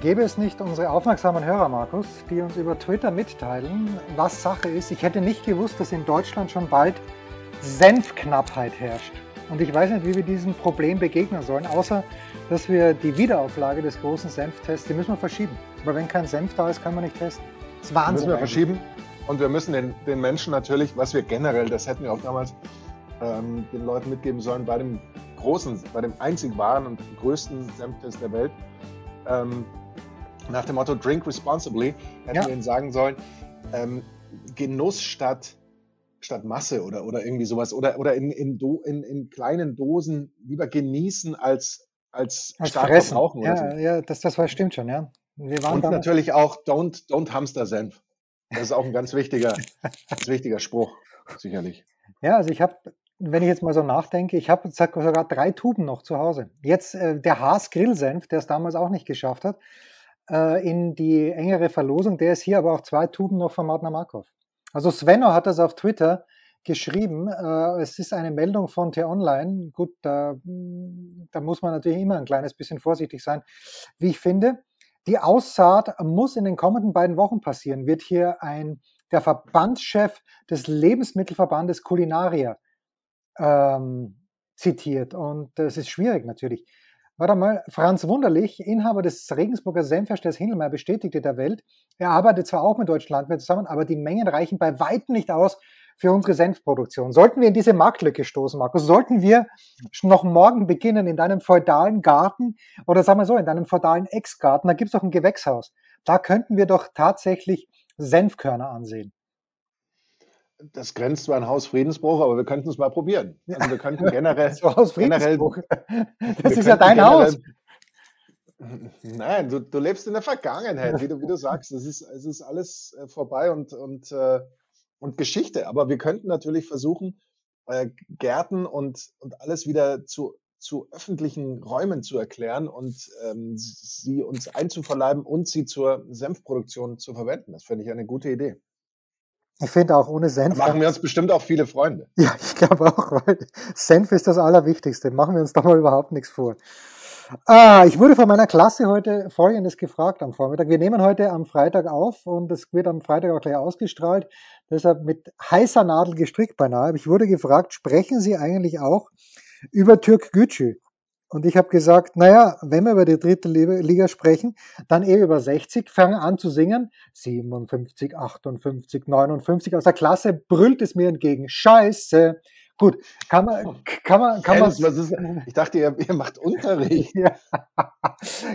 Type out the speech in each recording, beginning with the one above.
Gäbe es nicht unsere aufmerksamen Hörer, Markus, die uns über Twitter mitteilen, was Sache ist? Ich hätte nicht gewusst, dass in Deutschland schon bald Senfknappheit herrscht. Und ich weiß nicht, wie wir diesem Problem begegnen sollen, außer dass wir die Wiederauflage des großen Senftests, die müssen wir verschieben. Aber wenn kein Senf da ist, können wir nicht testen. Das ist Wahnsinn. Müssen wir verschieben. Und wir müssen den, den Menschen natürlich, was wir generell, das hätten wir auch damals ähm, den Leuten mitgeben sollen, bei dem großen, bei dem einzig wahren und größten Senftest der Welt, ähm, nach dem Motto Drink responsibly, hätten ja. wir ihnen sagen sollen, ähm, Genuss statt, statt Masse oder, oder irgendwie sowas oder, oder in, in, Do, in, in kleinen Dosen lieber genießen als, als, als stark fressen. verbrauchen. ja, so. ja, das, das war, stimmt schon, ja. Wir waren Und natürlich auch don't, don't Hamster Senf. Das ist auch ein ganz wichtiger, ganz wichtiger Spruch, sicherlich. Ja, also ich habe, wenn ich jetzt mal so nachdenke, ich habe sogar drei Tuben noch zu Hause. Jetzt äh, der Haas Grillsenf, der es damals auch nicht geschafft hat, äh, in die engere Verlosung. Der ist hier aber auch zwei Tuben noch von Martner Markov. Also Svenno hat das auf Twitter geschrieben. Äh, es ist eine Meldung von T-Online. Gut, da, da muss man natürlich immer ein kleines bisschen vorsichtig sein, wie ich finde. Die Aussaat muss in den kommenden beiden Wochen passieren, wird hier ein, der Verbandschef des Lebensmittelverbandes Culinaria ähm, zitiert. Und das ist schwierig natürlich. Warte mal, Franz Wunderlich, Inhaber des Regensburger Senfherstellers Hindelmeier, bestätigte der Welt, er arbeitet zwar auch mit deutschen Landwirten zusammen, aber die Mengen reichen bei weitem nicht aus für unsere Senfproduktion. Sollten wir in diese Marktlücke stoßen, Markus, sollten wir noch morgen beginnen in deinem feudalen Garten oder sagen wir so, in deinem feudalen Ex-Garten, da gibt es doch ein Gewächshaus. Da könnten wir doch tatsächlich Senfkörner ansehen das grenzt zwar an Haus Friedensbruch, aber wir könnten es mal probieren. Also wir könnten generell. so Haus Friedensbruch. Generell, das ist ja dein generell, Haus. Nein, du, du lebst in der Vergangenheit, wie du, wie du sagst. Es ist, es ist alles äh, vorbei und, und, äh, und Geschichte. Aber wir könnten natürlich versuchen, äh, Gärten und, und alles wieder zu, zu öffentlichen Räumen zu erklären und ähm, sie uns einzuverleiben und sie zur Senfproduktion zu verwenden. Das finde ich eine gute Idee. Ich finde auch ohne Senf. Da machen wir uns bestimmt auch viele Freunde. Ja, ich glaube auch, weil Senf ist das Allerwichtigste. Machen wir uns doch mal überhaupt nichts vor. Ah, ich wurde von meiner Klasse heute Folgendes gefragt am Vormittag. Wir nehmen heute am Freitag auf und es wird am Freitag auch gleich ausgestrahlt. Deshalb mit heißer Nadel gestrickt beinahe. Ich wurde gefragt, sprechen Sie eigentlich auch über Türk Gücü? Und ich habe gesagt, naja, wenn wir über die dritte Liga sprechen, dann eh über 60, fangen an zu singen. 57, 58, 59. Aus der Klasse brüllt es mir entgegen. Scheiße. Gut, kann man, kann man, kann man. ich dachte, ihr, ihr macht Unterricht. ja.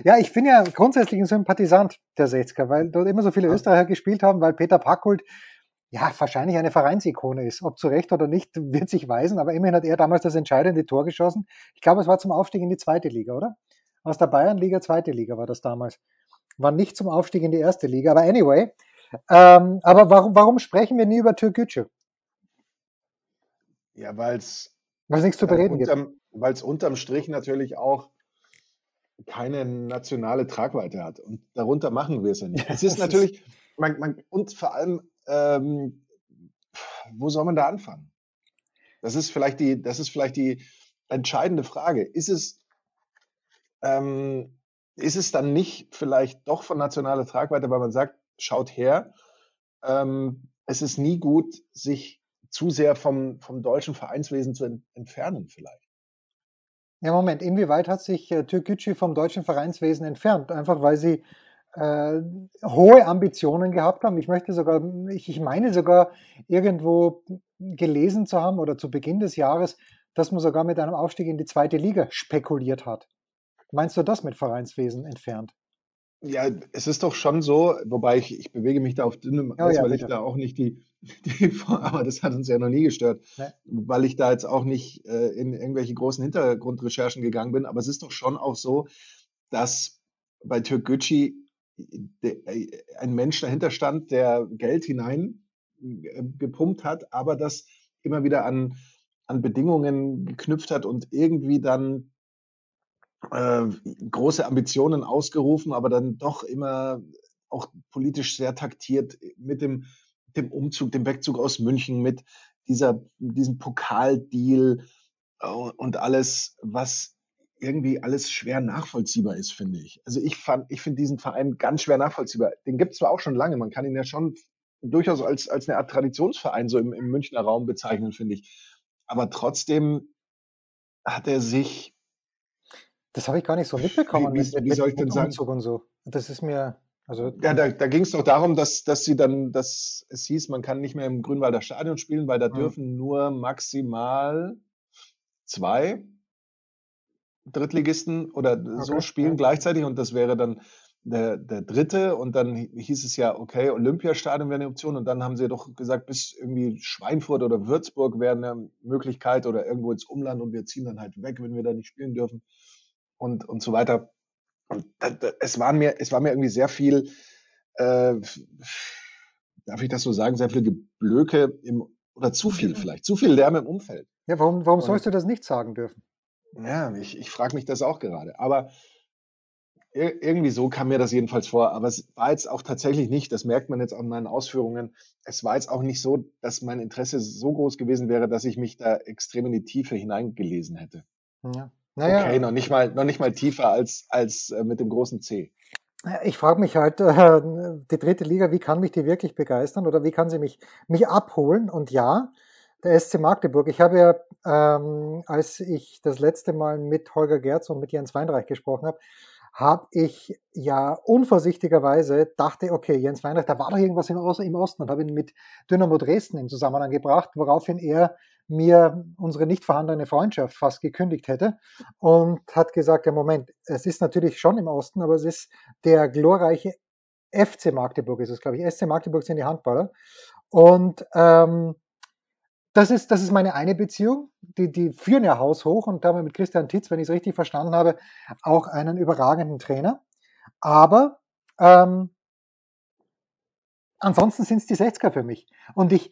ja, ich bin ja grundsätzlich ein Sympathisant der 60er, weil dort immer so viele Österreicher gespielt haben, weil Peter Packult ja, wahrscheinlich eine Vereinsikone ist. Ob zu Recht oder nicht, wird sich weisen, aber immerhin hat er damals das entscheidende Tor geschossen. Ich glaube, es war zum Aufstieg in die zweite Liga, oder? Aus der Bayernliga, zweite Liga war das damals. War nicht zum Aufstieg in die erste Liga, aber anyway. Ähm, aber warum, warum sprechen wir nie über Türkgücü? Ja, weil es nichts zu bereden unterm, gibt. Weil es unterm Strich natürlich auch keine nationale Tragweite hat. Und darunter machen wir es ja nicht. Ja, es ist natürlich, man, man, und vor allem ähm, wo soll man da anfangen? Das ist vielleicht die, das ist vielleicht die entscheidende Frage. Ist es, ähm, ist es dann nicht vielleicht doch von nationaler Tragweite, weil man sagt, schaut her, ähm, es ist nie gut, sich zu sehr vom, vom deutschen Vereinswesen zu ent entfernen vielleicht. Ja, Moment, inwieweit hat sich äh, Türkgücü vom deutschen Vereinswesen entfernt? Einfach weil sie äh, hohe Ambitionen gehabt haben. Ich möchte sogar, ich, ich meine sogar irgendwo gelesen zu haben oder zu Beginn des Jahres, dass man sogar mit einem Aufstieg in die zweite Liga spekuliert hat. Meinst du das mit Vereinswesen entfernt? Ja, es ist doch schon so, wobei ich, ich bewege mich da auf dünnem Eis, oh ja, weil bitte. ich da auch nicht die, die, aber das hat uns ja noch nie gestört, nee. weil ich da jetzt auch nicht äh, in irgendwelche großen Hintergrundrecherchen gegangen bin. Aber es ist doch schon auch so, dass bei Türkgücü ein Mensch dahinter stand, der Geld hinein gepumpt hat, aber das immer wieder an, an Bedingungen geknüpft hat und irgendwie dann äh, große Ambitionen ausgerufen, aber dann doch immer auch politisch sehr taktiert mit dem, dem Umzug, dem Wegzug aus München, mit dieser, diesem Pokaldeal äh, und alles, was irgendwie alles schwer nachvollziehbar ist, finde ich. Also ich fand, ich finde diesen Verein ganz schwer nachvollziehbar. Den gibt es zwar auch schon lange, man kann ihn ja schon durchaus als, als eine Art Traditionsverein so im, im Münchner Raum bezeichnen, finde ich. Aber trotzdem hat er sich. Das habe ich gar nicht so mitbekommen. Wie, wie, wie soll ich denn sagen? Und so. Das ist mir. Also ja, da, da ging es doch darum, dass, dass sie dann, dass es hieß, man kann nicht mehr im Grünwalder Stadion spielen, weil da mhm. dürfen nur maximal zwei Drittligisten oder okay. so spielen gleichzeitig und das wäre dann der, der dritte und dann hieß es ja, okay, Olympiastadion wäre eine Option und dann haben sie doch gesagt, bis irgendwie Schweinfurt oder Würzburg wäre eine Möglichkeit oder irgendwo ins Umland und wir ziehen dann halt weg, wenn wir da nicht spielen dürfen und, und so weiter. Und da, da, es, waren mir, es war mir irgendwie sehr viel, äh, darf ich das so sagen, sehr viel Geblöke im, oder zu viel vielleicht, zu viel Lärm im Umfeld. Ja, warum, warum sollst du das nicht sagen dürfen? Ja, ich, ich frage mich das auch gerade. Aber irgendwie so kam mir das jedenfalls vor. Aber es war jetzt auch tatsächlich nicht, das merkt man jetzt an meinen Ausführungen, es war jetzt auch nicht so, dass mein Interesse so groß gewesen wäre, dass ich mich da extrem in die Tiefe hineingelesen hätte. Ja. Naja. Okay, noch nicht mal, noch nicht mal tiefer als, als äh, mit dem großen C. Ich frage mich halt, äh, die dritte Liga, wie kann mich die wirklich begeistern oder wie kann sie mich, mich abholen? Und ja, der SC Magdeburg. Ich habe ja, ähm, als ich das letzte Mal mit Holger Gerz und mit Jens Weinreich gesprochen habe, habe ich ja unvorsichtigerweise dachte, okay, Jens Weinreich, da war doch irgendwas im, Osten und habe ihn mit Dynamo Dresden in Zusammenhang gebracht, woraufhin er mir unsere nicht vorhandene Freundschaft fast gekündigt hätte und hat gesagt, ja Moment, es ist natürlich schon im Osten, aber es ist der glorreiche FC Magdeburg, ist es glaube ich, SC Magdeburg sind die Handballer und ähm, das ist, das ist meine eine Beziehung. Die, die führen ja Haus hoch und haben mit Christian Titz, wenn ich es richtig verstanden habe, auch einen überragenden Trainer. Aber ähm, ansonsten sind es die 60er für mich. Und ich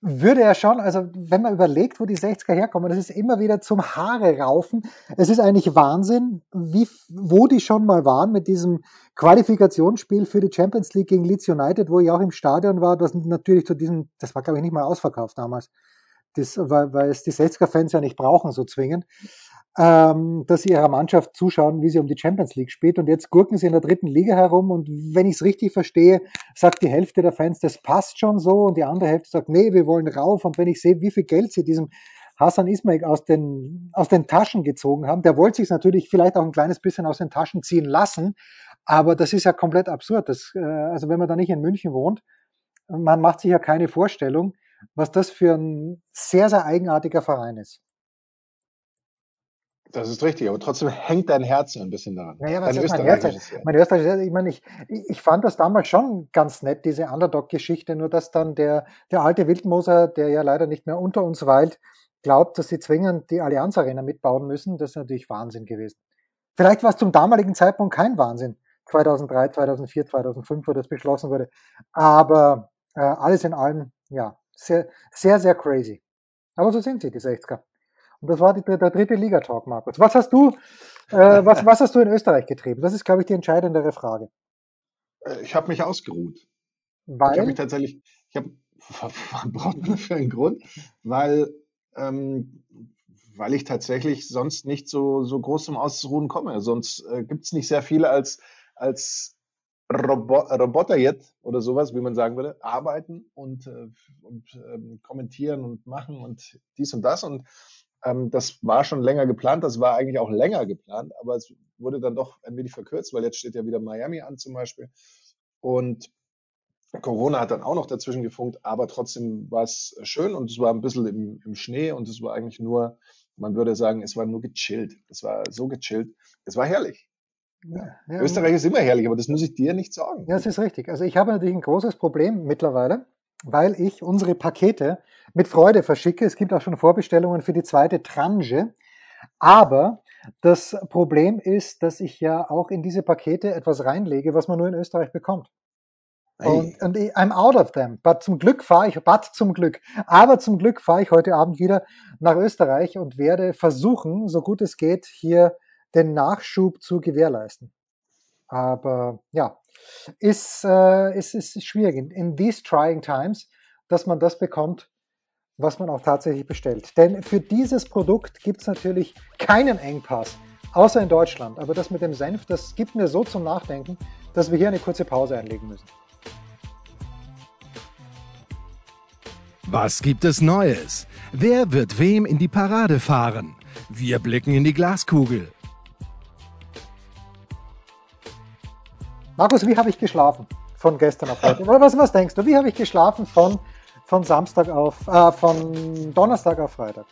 würde ja schon, also wenn man überlegt, wo die 60er herkommen, das ist immer wieder zum Haare raufen. Es ist eigentlich Wahnsinn, wie, wo die schon mal waren mit diesem Qualifikationsspiel für die Champions League gegen Leeds United, wo ich auch im Stadion war, das natürlich zu diesem, das war glaube ich nicht mal ausverkauft damals das, weil, weil es die 60er-Fans ja nicht brauchen, so zwingend, ähm, dass sie ihrer Mannschaft zuschauen, wie sie um die Champions League spielt. Und jetzt gurken sie in der dritten Liga herum und wenn ich es richtig verstehe, sagt die Hälfte der Fans, das passt schon so und die andere Hälfte sagt, nee, wir wollen rauf. Und wenn ich sehe, wie viel Geld sie diesem Hassan Ismail aus den, aus den Taschen gezogen haben, der wollte sich natürlich vielleicht auch ein kleines bisschen aus den Taschen ziehen lassen, aber das ist ja komplett absurd. Das, äh, also wenn man da nicht in München wohnt, man macht sich ja keine Vorstellung, was das für ein sehr, sehr eigenartiger Verein ist. Das ist richtig, aber trotzdem hängt dein Herz ein bisschen daran. Naja, was ist mein Herz? Mein Österreich, ich meine, ich, ich fand das damals schon ganz nett, diese Underdog-Geschichte, nur dass dann der, der alte Wildmoser, der ja leider nicht mehr unter uns weilt, glaubt, dass sie zwingend die Allianz Arena mitbauen müssen. Das ist natürlich Wahnsinn gewesen. Vielleicht war es zum damaligen Zeitpunkt kein Wahnsinn. 2003, 2004, 2005, wo das beschlossen wurde. Aber äh, alles in allem, ja, sehr, sehr, sehr crazy. Aber so sind sie, die 60er. Und das war die, der dritte Liga-Talk, Markus. Was hast du, äh, was, was hast du in Österreich getrieben? Das ist, glaube ich, die entscheidendere Frage. Äh, ich habe mich ausgeruht. Weil? Ich habe mich tatsächlich, ich habe, braucht man für einen Grund? Weil, ähm, weil ich tatsächlich sonst nicht so, so groß zum Ausruhen komme. Sonst äh, gibt es nicht sehr viele als, als Robo Roboter jetzt oder sowas, wie man sagen würde, arbeiten und, äh, und ähm, kommentieren und machen und dies und das. Und ähm, das war schon länger geplant, das war eigentlich auch länger geplant, aber es wurde dann doch ein wenig verkürzt, weil jetzt steht ja wieder Miami an zum Beispiel. Und Corona hat dann auch noch dazwischen gefunkt, aber trotzdem war es schön und es war ein bisschen im, im Schnee und es war eigentlich nur, man würde sagen, es war nur gechillt. Es war so gechillt. Es war herrlich. Ja, Österreich ist immer herrlich, aber das muss ich dir nicht sagen. Ja, das ist richtig. Also ich habe natürlich ein großes Problem mittlerweile, weil ich unsere Pakete mit Freude verschicke. Es gibt auch schon Vorbestellungen für die zweite Tranche. Aber Das Problem ist, dass ich ja auch in diese Pakete etwas reinlege, was man nur in Österreich bekommt. Und, und I'm out of them. But zum Glück fahre ich, but zum Glück, aber zum Glück fahre ich heute Abend wieder nach Österreich und werde versuchen, so gut es geht, hier den Nachschub zu gewährleisten. Aber ja, ist, äh, ist, ist schwierig in, in these trying times, dass man das bekommt, was man auch tatsächlich bestellt. Denn für dieses Produkt gibt es natürlich keinen Engpass, außer in Deutschland. Aber das mit dem Senf, das gibt mir so zum Nachdenken, dass wir hier eine kurze Pause einlegen müssen. Was gibt es Neues? Wer wird wem in die Parade fahren? Wir blicken in die Glaskugel. Markus, wie habe ich geschlafen von gestern auf heute? Was, was denkst du? Wie habe ich geschlafen von, von Samstag auf, äh, von Donnerstag auf Freitag?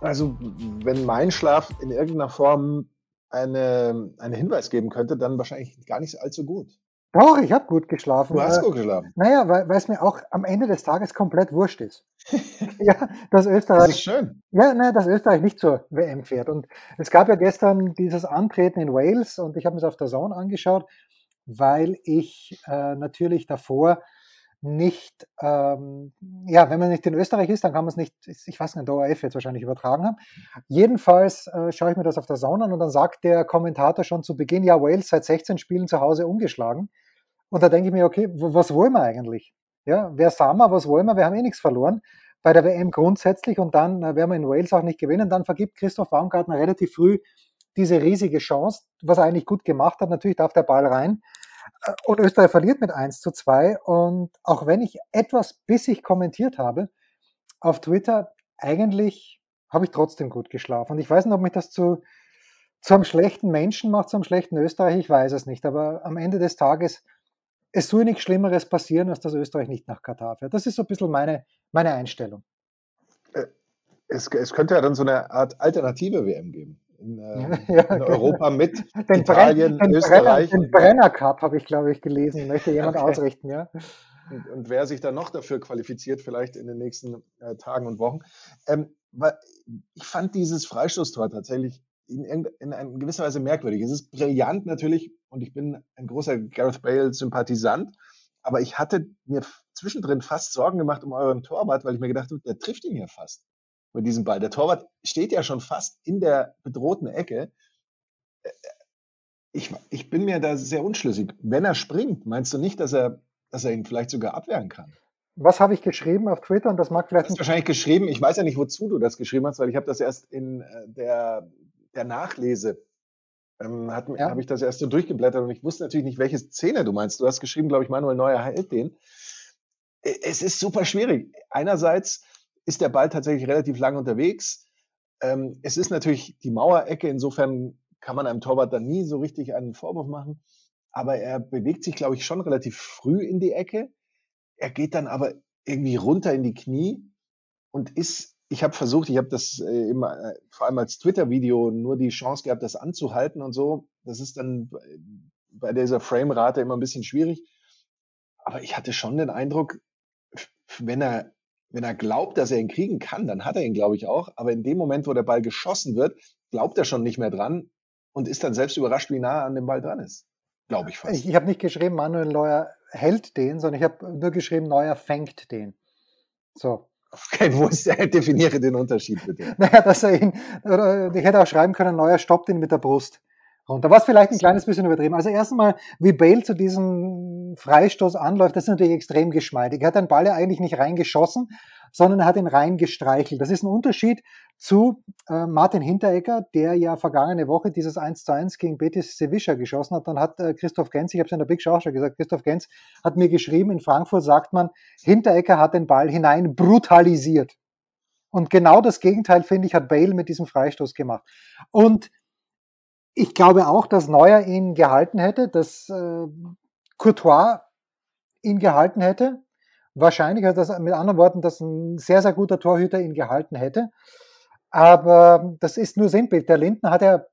Also, wenn mein Schlaf in irgendeiner Form eine, einen Hinweis geben könnte, dann wahrscheinlich gar nicht allzu gut. Doch, ich habe gut geschlafen. Du hast äh, gut geschlafen. Naja, weil es mir auch am Ende des Tages komplett wurscht ist. ja, dass Österreich. Das ist schön. Ja, naja, dass Österreich nicht zur WM fährt. Und es gab ja gestern dieses Antreten in Wales und ich habe mir es auf der Zone angeschaut, weil ich äh, natürlich davor nicht, ähm, ja, wenn man nicht in Österreich ist, dann kann man es nicht, ich weiß nicht, der ORF jetzt wahrscheinlich übertragen haben. Jedenfalls äh, schaue ich mir das auf der Zone an und dann sagt der Kommentator schon zu Beginn, ja, Wales seit 16 Spielen zu Hause ungeschlagen. Und da denke ich mir, okay, was wollen wir eigentlich? Ja, wer sagen wir, was wollen wir? Wir haben eh nichts verloren bei der WM grundsätzlich und dann äh, werden wir in Wales auch nicht gewinnen. Dann vergibt Christoph Baumgartner relativ früh diese riesige Chance, was er eigentlich gut gemacht hat. Natürlich darf der Ball rein. Äh, und Österreich verliert mit 1 zu 2. Und auch wenn ich etwas bissig kommentiert habe auf Twitter, eigentlich habe ich trotzdem gut geschlafen. Und ich weiß nicht, ob mich das zu, zu einem schlechten Menschen macht, zu einem schlechten Österreich, ich weiß es nicht. Aber am Ende des Tages es soll nichts Schlimmeres passieren, als dass Österreich nicht nach Katar fährt. Das ist so ein bisschen meine, meine Einstellung. Äh, es, es könnte ja dann so eine Art alternative WM geben. In, äh, ja, in genau. Europa mit den Italien, Brenn, den Österreich. Brenner, den Brenner Cup habe ich, glaube ich, gelesen. Möchte jemand okay. ausrichten, ja? Und, und, wer sich dann noch dafür qualifiziert, vielleicht in den nächsten äh, Tagen und Wochen. Ähm, ich fand dieses Freistoßtor tatsächlich in, in, in gewisser Weise merkwürdig. Es ist brillant natürlich und ich bin ein großer Gareth Bale-Sympathisant, aber ich hatte mir zwischendrin fast Sorgen gemacht um euren Torwart, weil ich mir gedacht habe, der trifft ihn ja fast mit diesem Ball. Der Torwart steht ja schon fast in der bedrohten Ecke. Äh, ich, ich bin mir da sehr unschlüssig. Wenn er springt, meinst du nicht, dass er, dass er ihn vielleicht sogar abwehren kann? Was habe ich geschrieben auf Twitter und das mag vielleicht. Du hast wahrscheinlich geschrieben, ich weiß ja nicht, wozu du das geschrieben hast, weil ich habe das erst in äh, der der Nachlese ähm, ja. habe ich das erst so durchgeblättert und ich wusste natürlich nicht, welche Szene du meinst. Du hast geschrieben, glaube ich, Manuel Neuer hält den. Es ist super schwierig. Einerseits ist der Ball tatsächlich relativ lang unterwegs. Ähm, es ist natürlich die Mauerecke, insofern kann man einem Torwart dann nie so richtig einen Vorwurf machen. Aber er bewegt sich, glaube ich, schon relativ früh in die Ecke. Er geht dann aber irgendwie runter in die Knie und ist ich habe versucht, ich habe das äh, immer, äh, vor allem als Twitter-Video nur die Chance gehabt, das anzuhalten und so. Das ist dann bei dieser Framerate immer ein bisschen schwierig. Aber ich hatte schon den Eindruck, wenn er, wenn er glaubt, dass er ihn kriegen kann, dann hat er ihn, glaube ich, auch. Aber in dem Moment, wo der Ball geschossen wird, glaubt er schon nicht mehr dran und ist dann selbst überrascht, wie nah er an dem Ball dran ist. Glaube ich fast. Ich, ich habe nicht geschrieben, Manuel Neuer hält den, sondern ich habe nur geschrieben, Neuer fängt den. So. Okay, wo ist der? Definiere den Unterschied bitte. Naja, dass er ihn, oder ich hätte auch schreiben können, Neuer stoppt ihn mit der Brust runter. Was vielleicht ein kleines bisschen übertrieben. Also erstmal, wie Bale zu diesem Freistoß anläuft, das ist natürlich extrem geschmeidig. Er hat den Ball ja eigentlich nicht reingeschossen, sondern er hat ihn reingestreichelt. Das ist ein Unterschied zu äh, Martin Hinteregger, der ja vergangene Woche dieses 1 zu 1 gegen Betis Sevilla geschossen hat. Dann hat äh, Christoph Genz, ich habe es in der Big Show schon gesagt, Christoph Genz hat mir geschrieben, in Frankfurt sagt man, Hinteregger hat den Ball hinein brutalisiert. Und genau das Gegenteil, finde ich, hat Bale mit diesem Freistoß gemacht. Und ich glaube auch, dass Neuer ihn gehalten hätte, dass äh, Courtois ihn gehalten hätte. Wahrscheinlich, also das, mit anderen Worten, dass ein sehr, sehr guter Torhüter ihn gehalten hätte. Aber das ist nur Sinnbild. Der Linden hat ja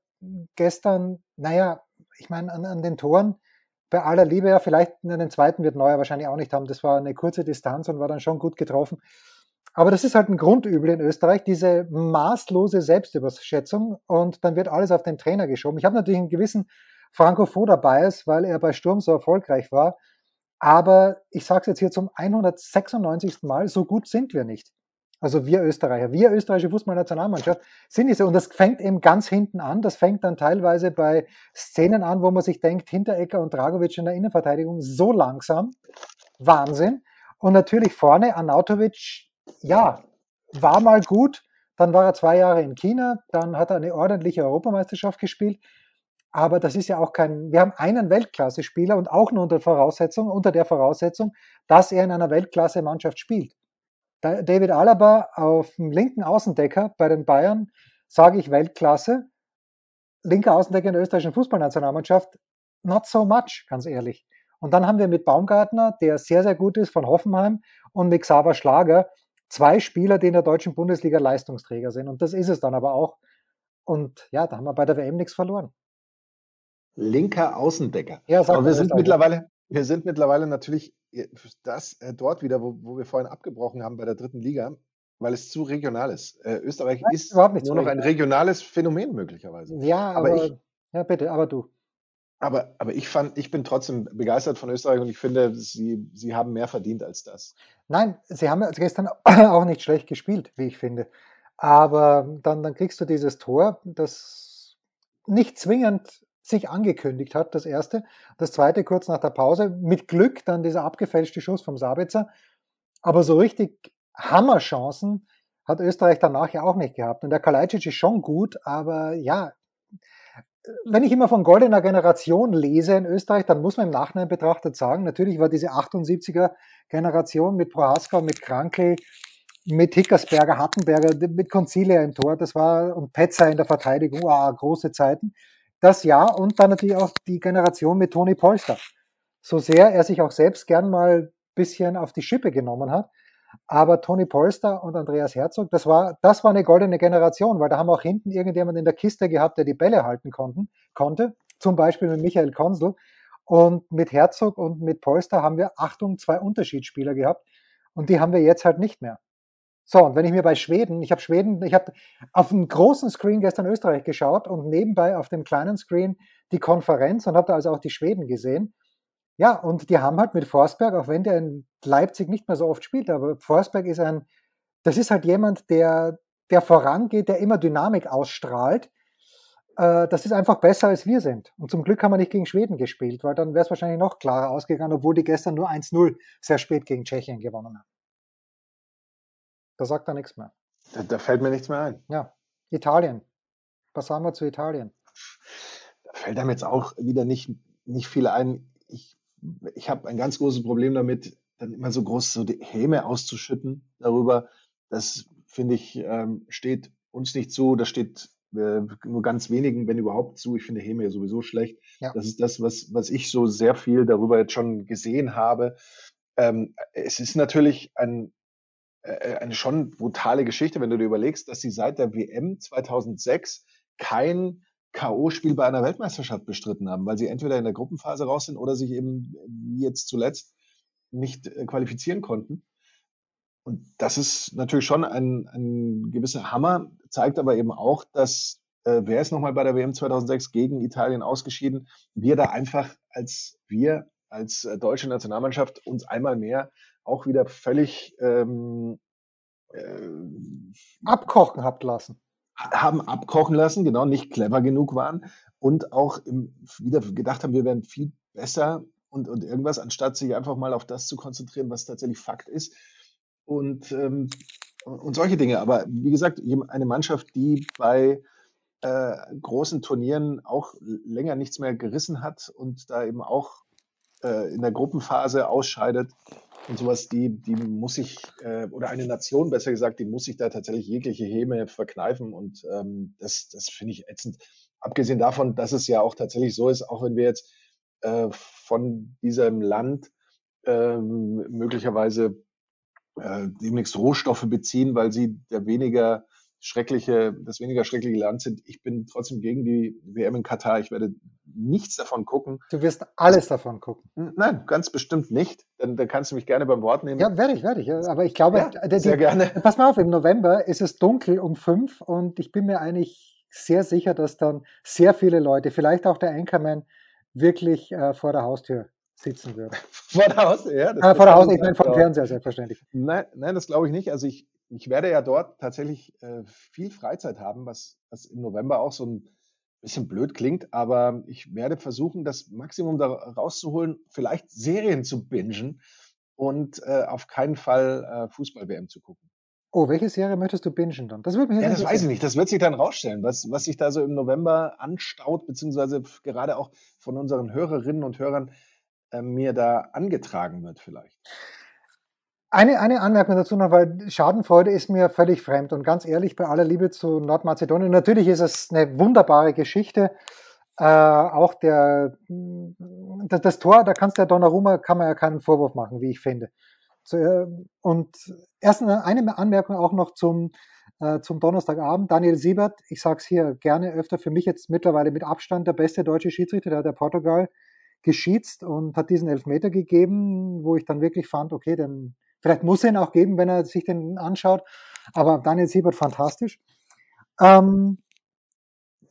gestern, naja, ich meine, an, an den Toren, bei aller Liebe, ja, vielleicht in den zweiten wird Neuer wahrscheinlich auch nicht haben. Das war eine kurze Distanz und war dann schon gut getroffen. Aber das ist halt ein Grundübel in Österreich, diese maßlose Selbstüberschätzung und dann wird alles auf den Trainer geschoben. Ich habe natürlich einen gewissen Franco Foda Bias, weil er bei Sturm so erfolgreich war. Aber ich sage es jetzt hier zum 196. Mal, so gut sind wir nicht. Also wir Österreicher, wir österreichische Fußballnationalmannschaft sind diese. Und das fängt eben ganz hinten an. Das fängt dann teilweise bei Szenen an, wo man sich denkt, Hinterecker und Dragovic in der Innenverteidigung so langsam. Wahnsinn. Und natürlich vorne Anautovic ja, war mal gut. Dann war er zwei Jahre in China, dann hat er eine ordentliche Europameisterschaft gespielt. Aber das ist ja auch kein, wir haben einen Weltklasse-Spieler und auch nur unter Voraussetzung, unter der Voraussetzung, dass er in einer Weltklasse-Mannschaft spielt. David Alaba auf dem linken Außendecker bei den Bayern, sage ich Weltklasse. Linker Außendecker in der österreichischen Fußballnationalmannschaft, not so much, ganz ehrlich. Und dann haben wir mit Baumgartner, der sehr, sehr gut ist von Hoffenheim, und mit Xaver Schlager, zwei Spieler, die in der deutschen Bundesliga Leistungsträger sind. Und das ist es dann aber auch. Und ja, da haben wir bei der WM nichts verloren. Linker Außendecker. Ja, aber wir sind mittlerweile, wir sind mittlerweile natürlich äh, das äh, dort wieder, wo, wo wir vorhin abgebrochen haben bei der dritten Liga, weil es zu regional ist. Äh, Österreich Nein, ist nur noch ein regionales Phänomen möglicherweise. Ja, aber, aber ich, ja bitte, aber du. Aber, aber ich fand, ich bin trotzdem begeistert von Österreich und ich finde, sie, sie haben mehr verdient als das. Nein, sie haben gestern auch nicht schlecht gespielt, wie ich finde. Aber dann, dann kriegst du dieses Tor, das nicht zwingend sich angekündigt hat, das erste. Das zweite kurz nach der Pause. Mit Glück dann dieser abgefälschte Schuss vom Sabitzer. Aber so richtig Hammerchancen hat Österreich danach ja auch nicht gehabt. Und der Kalajdzic ist schon gut, aber ja, wenn ich immer von goldener Generation lese in Österreich, dann muss man im Nachhinein betrachtet sagen, natürlich war diese 78er Generation mit Prohaska, mit Krankel, mit Hickersberger, Hattenberger, mit Concilia im Tor, das war, und Petzer in der Verteidigung, wow, große Zeiten. Das ja, und dann natürlich auch die Generation mit Toni Polster. So sehr er sich auch selbst gern mal bisschen auf die Schippe genommen hat, aber Toni Polster und Andreas Herzog, das war, das war eine goldene Generation, weil da haben wir auch hinten irgendjemand in der Kiste gehabt, der die Bälle halten konnten, konnte. Zum Beispiel mit Michael Konsel. Und mit Herzog und mit Polster haben wir, Achtung, zwei Unterschiedsspieler gehabt. Und die haben wir jetzt halt nicht mehr. So, und wenn ich mir bei Schweden, ich habe Schweden, ich habe auf dem großen Screen gestern Österreich geschaut und nebenbei auf dem kleinen Screen die Konferenz und habe da also auch die Schweden gesehen. Ja, und die haben halt mit Forsberg, auch wenn der in Leipzig nicht mehr so oft spielt, aber Forsberg ist ein, das ist halt jemand, der, der vorangeht, der immer Dynamik ausstrahlt. Äh, das ist einfach besser als wir sind. Und zum Glück haben wir nicht gegen Schweden gespielt, weil dann wäre es wahrscheinlich noch klarer ausgegangen, obwohl die gestern nur 1-0 sehr spät gegen Tschechien gewonnen haben. Da sagt er nichts mehr. Da, da fällt mir nichts mehr ein. Ja, Italien. Was sagen wir zu Italien? Da fällt einem jetzt auch wieder nicht, nicht viel ein. Ich ich habe ein ganz großes Problem damit, dann immer so groß so die Häme auszuschütten darüber. Das finde ich ähm, steht uns nicht zu. Das steht äh, nur ganz wenigen, wenn überhaupt, zu. Ich finde Häme ja sowieso schlecht. Ja. Das ist das, was, was ich so sehr viel darüber jetzt schon gesehen habe. Ähm, es ist natürlich ein, äh, eine schon brutale Geschichte, wenn du dir überlegst, dass sie seit der WM 2006 kein K.O.-Spiel bei einer Weltmeisterschaft bestritten haben, weil sie entweder in der Gruppenphase raus sind oder sich eben, wie jetzt zuletzt, nicht äh, qualifizieren konnten. Und das ist natürlich schon ein, ein gewisser Hammer, zeigt aber eben auch, dass äh, wer ist nochmal bei der WM 2006 gegen Italien ausgeschieden, wir da einfach als wir als äh, deutsche Nationalmannschaft uns einmal mehr auch wieder völlig ähm, äh, abkochen habt lassen haben abkochen lassen, genau, nicht clever genug waren und auch im, wieder gedacht haben, wir wären viel besser und, und irgendwas, anstatt sich einfach mal auf das zu konzentrieren, was tatsächlich Fakt ist. Und, ähm, und solche Dinge. Aber wie gesagt, eine Mannschaft, die bei äh, großen Turnieren auch länger nichts mehr gerissen hat und da eben auch äh, in der Gruppenphase ausscheidet, und sowas, die, die muss sich, äh, oder eine Nation besser gesagt, die muss sich da tatsächlich jegliche Häme verkneifen und ähm, das, das finde ich ätzend. Abgesehen davon, dass es ja auch tatsächlich so ist, auch wenn wir jetzt äh, von diesem Land äh, möglicherweise äh, demnächst Rohstoffe beziehen, weil sie der weniger schreckliche, das weniger schreckliche Land sind. Ich bin trotzdem gegen die WM in Katar. Ich werde nichts davon gucken. Du wirst alles davon gucken. Nein, ganz bestimmt nicht. Dann, dann kannst du mich gerne beim Wort nehmen. Ja, werde ich, werde ich. Aber ich glaube, ja, die, sehr gerne. Pass mal auf, im November ist es dunkel um fünf und ich bin mir eigentlich sehr sicher, dass dann sehr viele Leute, vielleicht auch der Anchorman, wirklich äh, vor der Haustür sitzen würden. vor der Haustür, ja. Das, äh, vor der Haustür, ich meine vom Fernseher selbstverständlich. Nein, nein das glaube ich nicht. Also ich, ich werde ja dort tatsächlich äh, viel Freizeit haben, was, was im November auch so ein bisschen blöd klingt, aber ich werde versuchen, das Maximum da rauszuholen, vielleicht Serien zu bingen und äh, auf keinen Fall äh, Fußball-WM zu gucken. Oh, welche Serie möchtest du bingen dann? Das würde mich Ja, das weiß ich nicht. Das wird sich dann rausstellen, was, was sich da so im November anstaut, beziehungsweise gerade auch von unseren Hörerinnen und Hörern äh, mir da angetragen wird vielleicht. Eine, eine Anmerkung dazu noch, weil Schadenfreude ist mir völlig fremd und ganz ehrlich, bei aller Liebe zu Nordmazedonien, natürlich ist es eine wunderbare Geschichte. Äh, auch der, das, das, Tor, da kannst der Donnarumma, kann man ja keinen Vorwurf machen, wie ich finde. So, äh, und erst eine Anmerkung auch noch zum, äh, zum Donnerstagabend. Daniel Siebert, ich sage es hier gerne öfter, für mich jetzt mittlerweile mit Abstand der beste deutsche Schiedsrichter, der hat der Portugal geschießt und hat diesen Elfmeter gegeben, wo ich dann wirklich fand, okay, dann Vielleicht muss er ihn auch geben, wenn er sich den anschaut. Aber Daniel Siebert fantastisch. Ähm,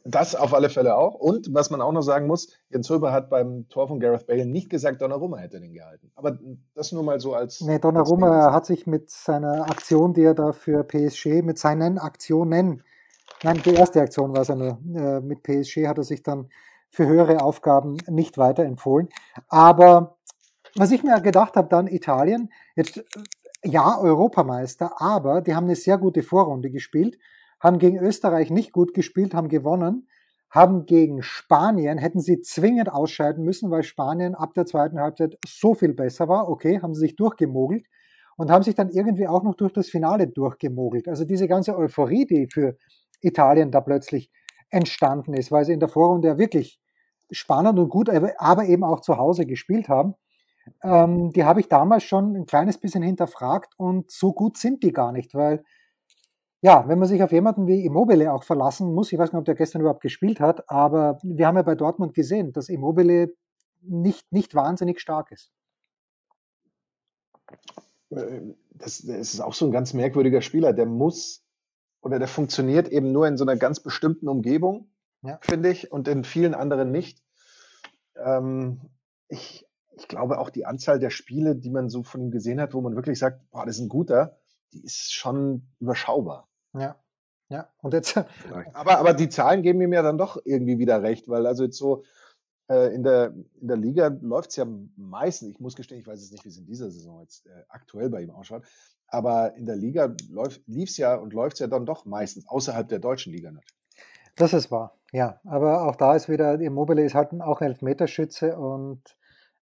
das auf alle Fälle auch. Und was man auch noch sagen muss, Jens Röber hat beim Tor von Gareth Bale nicht gesagt, Donnarumma hätte den gehalten. Aber das nur mal so als. Nee, Donnarumma hat sich mit seiner Aktion, die er da für PSG, mit seinen Aktionen, nein, die erste Aktion war seine, äh, mit PSG hat er sich dann für höhere Aufgaben nicht weiterempfohlen. Aber was ich mir gedacht habe, dann Italien, jetzt ja, Europameister, aber die haben eine sehr gute Vorrunde gespielt, haben gegen Österreich nicht gut gespielt, haben gewonnen, haben gegen Spanien, hätten sie zwingend ausscheiden müssen, weil Spanien ab der zweiten Halbzeit so viel besser war. Okay, haben sie sich durchgemogelt und haben sich dann irgendwie auch noch durch das Finale durchgemogelt. Also diese ganze Euphorie, die für Italien da plötzlich entstanden ist, weil sie in der Vorrunde ja wirklich spannend und gut, aber eben auch zu Hause gespielt haben ähm, die habe ich damals schon ein kleines bisschen hinterfragt und so gut sind die gar nicht, weil ja, wenn man sich auf jemanden wie Immobile auch verlassen muss, ich weiß nicht, ob der gestern überhaupt gespielt hat, aber wir haben ja bei Dortmund gesehen, dass Immobile nicht, nicht wahnsinnig stark ist. Äh, das, das ist auch so ein ganz merkwürdiger Spieler. Der muss oder der funktioniert eben nur in so einer ganz bestimmten Umgebung, ja. finde ich, und in vielen anderen nicht. Ähm, ich, ich glaube auch die Anzahl der Spiele, die man so von ihm gesehen hat, wo man wirklich sagt, boah, das ist ein guter, die ist schon überschaubar. Ja. Ja, und jetzt. Aber, aber die Zahlen geben ihm ja dann doch irgendwie wieder recht, weil also jetzt so äh, in, der, in der Liga läuft es ja meistens, ich muss gestehen, ich weiß jetzt nicht, wie es in dieser Saison jetzt äh, aktuell bei ihm ausschaut, aber in der Liga lief es ja und läuft es ja dann doch meistens außerhalb der deutschen Liga natürlich. Das ist wahr, ja. Aber auch da ist wieder, Immobile ist halt auch Elfmeterschütze und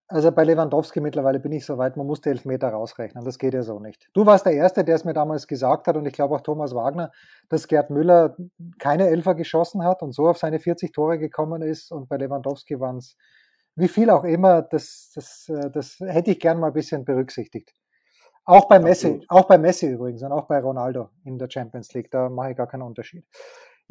also bei Lewandowski mittlerweile bin ich so weit, man muss die Elfmeter rausrechnen. Das geht ja so nicht. Du warst der Erste, der es mir damals gesagt hat und ich glaube auch Thomas Wagner, dass Gerd Müller keine Elfer geschossen hat und so auf seine 40 Tore gekommen ist und bei Lewandowski waren es wie viel auch immer, das, das, äh, das hätte ich gern mal ein bisschen berücksichtigt. Auch bei Messi, auch bei Messi übrigens und auch bei Ronaldo in der Champions League, da mache ich gar keinen Unterschied.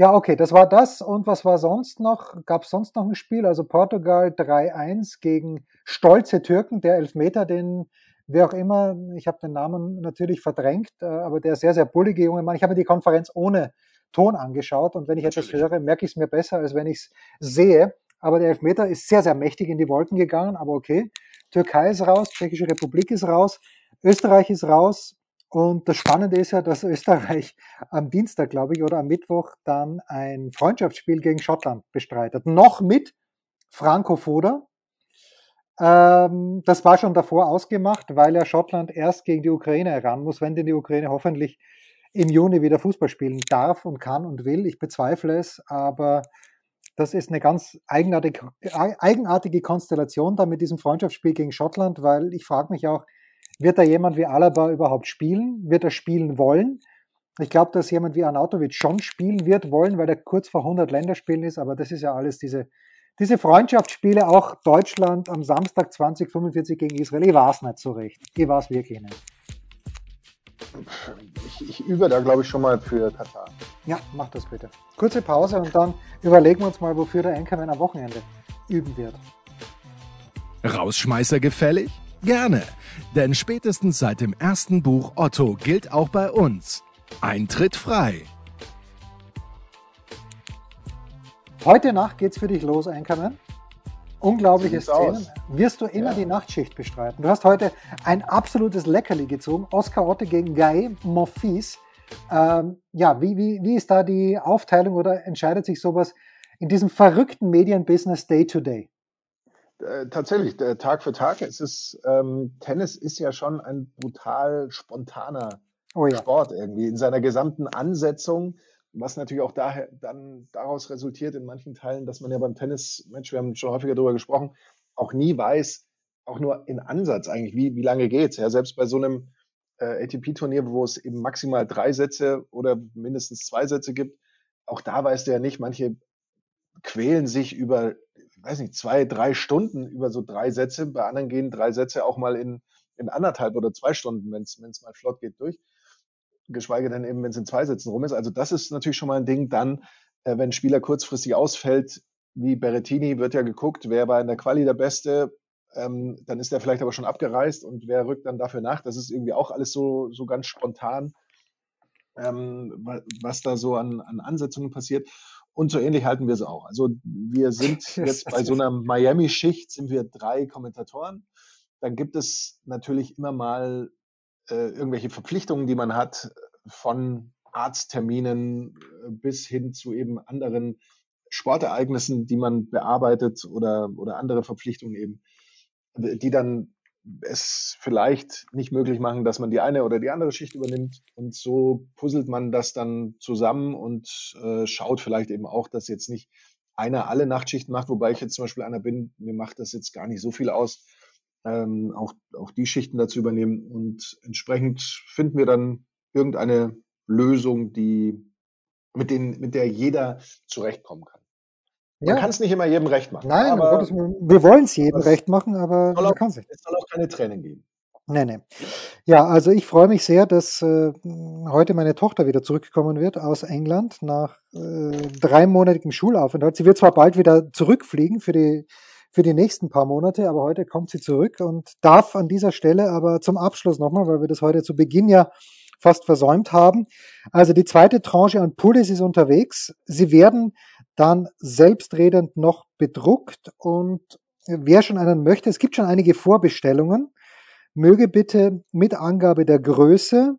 Ja, okay, das war das. Und was war sonst noch? Gab es sonst noch ein Spiel? Also Portugal 3-1 gegen stolze Türken, der Elfmeter, den wer auch immer, ich habe den Namen natürlich verdrängt, äh, aber der sehr, sehr bullige junge Mann. Ich habe mir die Konferenz ohne Ton angeschaut und wenn ich etwas höre, merke ich es mir besser, als wenn ich es sehe. Aber der Elfmeter ist sehr, sehr mächtig in die Wolken gegangen, aber okay. Türkei ist raus, Tschechische Republik ist raus, Österreich ist raus, und das Spannende ist ja, dass Österreich am Dienstag, glaube ich, oder am Mittwoch dann ein Freundschaftsspiel gegen Schottland bestreitet. Noch mit Franco Foda. Ähm, das war schon davor ausgemacht, weil ja Schottland erst gegen die Ukraine heran muss, wenn denn die Ukraine hoffentlich im Juni wieder Fußball spielen darf und kann und will. Ich bezweifle es, aber das ist eine ganz eigenartige, eigenartige Konstellation da mit diesem Freundschaftsspiel gegen Schottland, weil ich frage mich auch, wird da jemand wie Alaba überhaupt spielen? Wird er spielen wollen? Ich glaube, dass jemand wie Arnautovic schon spielen wird wollen, weil er kurz vor 100 Länderspielen ist, aber das ist ja alles diese, diese Freundschaftsspiele, auch Deutschland am Samstag 2045 gegen Israel. Ich war es nicht so recht. Ich war es wirklich nicht. Ich, ich übe da, glaube ich, schon mal für Katar. Ja, mach das bitte. Kurze Pause und dann überlegen wir uns mal, wofür der Anchorman am Wochenende üben wird. Rausschmeißer gefällig? Gerne, denn spätestens seit dem ersten Buch Otto gilt auch bei uns Eintritt frei. Heute Nacht geht's für dich los, Anchorman. Unglaubliche Szenen. Aus. Wirst du immer ja. die Nachtschicht bestreiten? Du hast heute ein absolutes Leckerli gezogen. Oscar Otte gegen Guy Monfils. Ähm, ja, wie, wie, wie ist da die Aufteilung oder entscheidet sich sowas in diesem verrückten Medienbusiness Day to Day? Äh, tatsächlich, äh, Tag für Tag. Es ist, ähm, Tennis ist ja schon ein brutal spontaner oh ja. Sport irgendwie in seiner gesamten Ansetzung, was natürlich auch daher, dann daraus resultiert in manchen Teilen, dass man ja beim Tennismatch, wir haben schon häufiger darüber gesprochen, auch nie weiß, auch nur in Ansatz eigentlich, wie, wie lange geht's. Ja, selbst bei so einem äh, ATP-Turnier, wo es eben maximal drei Sätze oder mindestens zwei Sätze gibt, auch da weißt du ja nicht, manche quälen sich über, weiß nicht, zwei, drei Stunden über so drei Sätze. Bei anderen gehen drei Sätze auch mal in, in anderthalb oder zwei Stunden, wenn es mal flott geht, durch. Geschweige denn eben, wenn es in zwei Sätzen rum ist. Also das ist natürlich schon mal ein Ding. Dann, äh, wenn ein Spieler kurzfristig ausfällt, wie Berettini, wird ja geguckt, wer war in der Quali der Beste, ähm, dann ist er vielleicht aber schon abgereist und wer rückt dann dafür nach? Das ist irgendwie auch alles so, so ganz spontan, ähm, was da so an, an Ansetzungen passiert. Und so ähnlich halten wir es auch. Also wir sind jetzt bei so einer Miami-Schicht, sind wir drei Kommentatoren. Dann gibt es natürlich immer mal äh, irgendwelche Verpflichtungen, die man hat, von Arztterminen äh, bis hin zu eben anderen Sportereignissen, die man bearbeitet oder, oder andere Verpflichtungen eben die dann es vielleicht nicht möglich machen, dass man die eine oder die andere Schicht übernimmt. Und so puzzelt man das dann zusammen und äh, schaut vielleicht eben auch, dass jetzt nicht einer alle Nachtschichten macht, wobei ich jetzt zum Beispiel einer bin, mir macht das jetzt gar nicht so viel aus, ähm, auch, auch die Schichten dazu übernehmen. Und entsprechend finden wir dann irgendeine Lösung, die, mit, den, mit der jeder zurechtkommen kann. Man ja. kann es nicht immer jedem recht machen. Nein, aber Gottes, wir wollen es jedem recht machen, aber man kann es nicht. Es soll auch keine Tränen geben. Nee, nee. Ja, also ich freue mich sehr, dass äh, heute meine Tochter wieder zurückkommen wird aus England nach äh, dreimonatigem Schulaufenthalt. Sie wird zwar bald wieder zurückfliegen für die, für die nächsten paar Monate, aber heute kommt sie zurück und darf an dieser Stelle aber zum Abschluss nochmal, weil wir das heute zu Beginn ja fast versäumt haben. Also die zweite Tranche an Pullis ist unterwegs. Sie werden dann selbstredend noch bedruckt und wer schon einen möchte, es gibt schon einige Vorbestellungen, möge bitte mit Angabe der Größe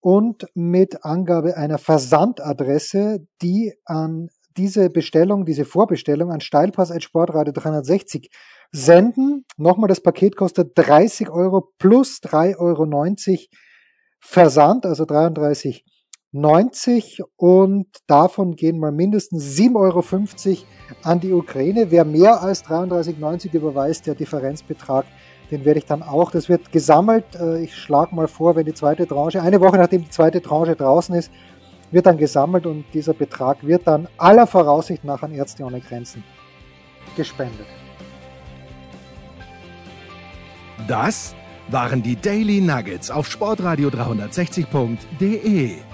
und mit Angabe einer Versandadresse, die an diese Bestellung, diese Vorbestellung an Steilpass.sportradio 360 senden. Nochmal, das Paket kostet 30 Euro plus 3,90 Euro Versand, also 33 90 und davon gehen mal mindestens 7,50 Euro an die Ukraine. Wer mehr als 33,90 überweist, der Differenzbetrag, den werde ich dann auch, das wird gesammelt. Äh, ich schlage mal vor, wenn die zweite Tranche, eine Woche nachdem die zweite Tranche draußen ist, wird dann gesammelt und dieser Betrag wird dann aller Voraussicht nach an Ärzte ohne Grenzen gespendet. Das waren die Daily Nuggets auf sportradio 360.de.